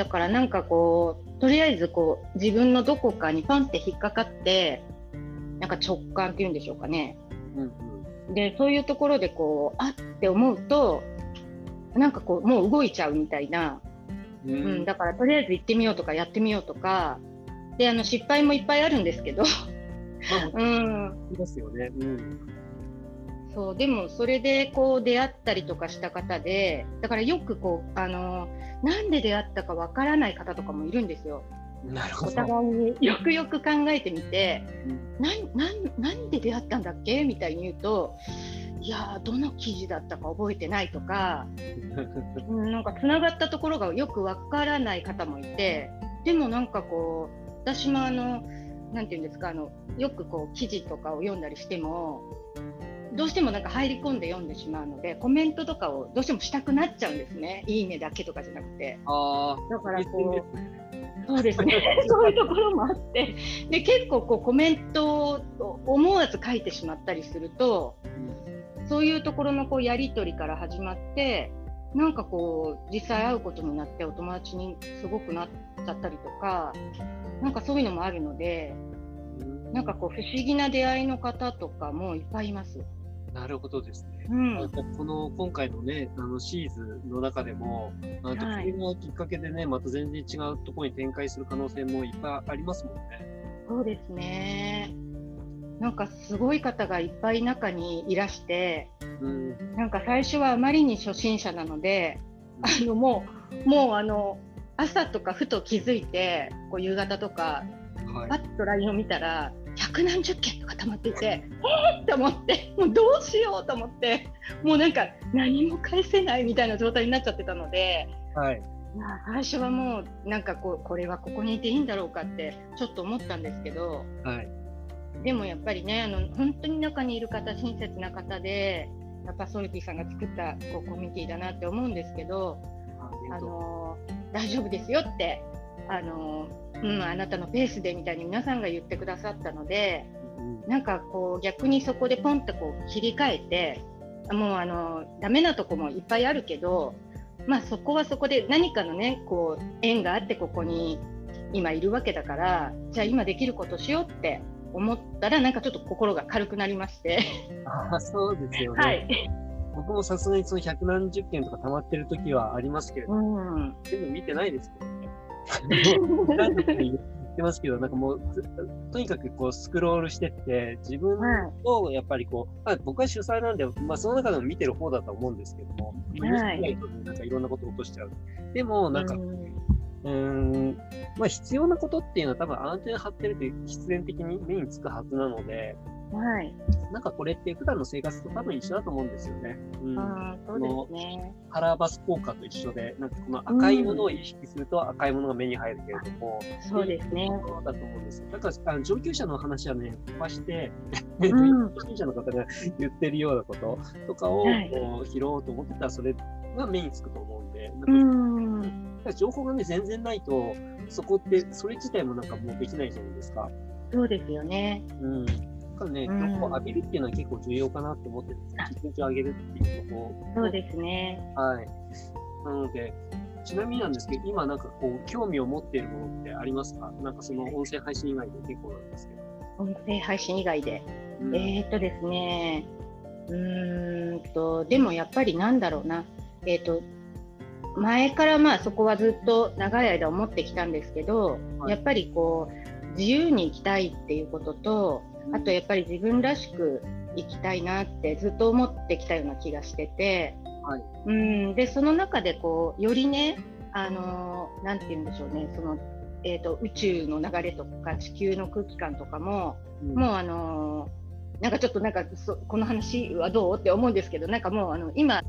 だからなんかこうとりあえずこう自分のどこかにパンって引っかかってなんか直感っていうんでしょうかね。うんうん、でそういうところでこうあって思うとなんかこうもう動いちゃうみたいな、うん、うん、だからとりあえず行ってみようとかやってみようとか。であの失敗もいっぱいあるんですけど、うん、ですよね、うん、そうでもそれでこう出会ったりとかした方でだからよくこうあのなんで出会ったかわからない方とかもいるんですよ。なるほど。お互いに。よくよく考えてみて、うん、なんなんで出会ったんだっけ？みたいに言うといやどの記事だったか覚えてないとか なんかつながったところがよくわからない方もいてでもなんかこう私もあのなんていうんですか？あのよくこう記事とかを読んだりしてもどうしてもなんか入り込んで読んでしまうのでコメントとかをどうしてもしたくなっちゃうんですね。いいねだけとかじゃなくて。あだからこうそうですね。そういうところもあって。で結構こうコメントを思わず書いてしまったりすると、うん、そういうところのこうやり取りから始まってなんかこう実際会うことになってお友達にすごくなっちゃったりとかなんかそういうのもあるのでなんかこう不思議な出会いの方とかもいっぱいいます。なるほどですね。うん、この今回のね、あのシーズンの中でも、あと、はい、のきっかけでね、また全然違うところに展開する可能性もいっぱいありますもんね。そうですね。なんかすごい方がいっぱい中にいらして、うん、なんか最初はあまりに初心者なので、あのもう、もうあの、朝とかふと気づいて、こう夕方とか、はい、パッと LINE を見たら、百何十件とか溜まっていて、えーって思って、もうどうしようと思って、もうなんか何も返せないみたいな状態になっちゃってたので、はい、最初はもうなんかこうこれはここにいていいんだろうかってちょっと思ったんですけど、はい、でもやっぱりねあの本当に中にいる方親切な方でやっぱソルティさんが作ったこうコミュニティだなって思うんですけどあの大丈夫ですよってあのうん、あなたのペースでみたいに皆さんが言ってくださったので、なんかこう逆にそこでポンとこう切り替えてもうあのダメなとこもいっぱいあるけど、まあ、そこはそこで何かのねこう縁があってここに今いるわけだからじゃあ今できることしようって思ったらなんかちょっと心が軽くなりまして。あそうですよね、はい、僕もさすがにその百何十件とか溜まってる時はありますけれども、うん、全部見てないですけど何度か言ってますけど、なんかもう、とにかくこうスクロールしてって、自分をやっぱりこう、まあ、僕は主催なんで、まあ、その中でも見てる方だと思うんですけども、はい、なんかいろんなことを落としちゃう。でも、なんか、うん、まあ、必要なことっていうのは多分アンテナ張ってると必然的に目につくはずなので、はい。なんかこれって普段の生活と多分一緒だと思うんですよね。うん。あそうですね。カラーバス効果と一緒で、なんかこの赤いものを意識すると赤いものが目に入るけれども、うん、そうですね。だと思うんですだからあの上級者の話はね、飛ばして、うん、初心者の方が言ってるようなこととかを、こう拾おうと思ってたら、それが目につくと思うんで、なんか情報がね、全然ないと、そこって、それ自体もなんかもうできないじゃないですか。そうですよね。うん。かね、情報を浴びるっていうのは結構重要かなと思ってるんです、一日上げるっていうこと。そうですね。はい。なので、ちなみになんですけど、今なんかこう、興味を持っているものってありますか？なんかその音声配信以外で結構なんですけど。音声配信以外で。うん、えー、っとですね、うーんと、でもやっぱりなんだろうな。えー、っと、前からまあそこはずっと長い間思ってきたんですけど、はい、やっぱりこう自由に生きたいっていうこととあとやっぱり自分らしく生きたいなってずっと思ってきたような気がしてて、はい、うん。でその中でこうよりねあのなんて言うんでしょうね。その、えーと、宇宙の流れとか地球の空気感とかも、うん、もうあのなんかちょっとなんかそこの話はどう？って思うんですけどなんかもうあの今。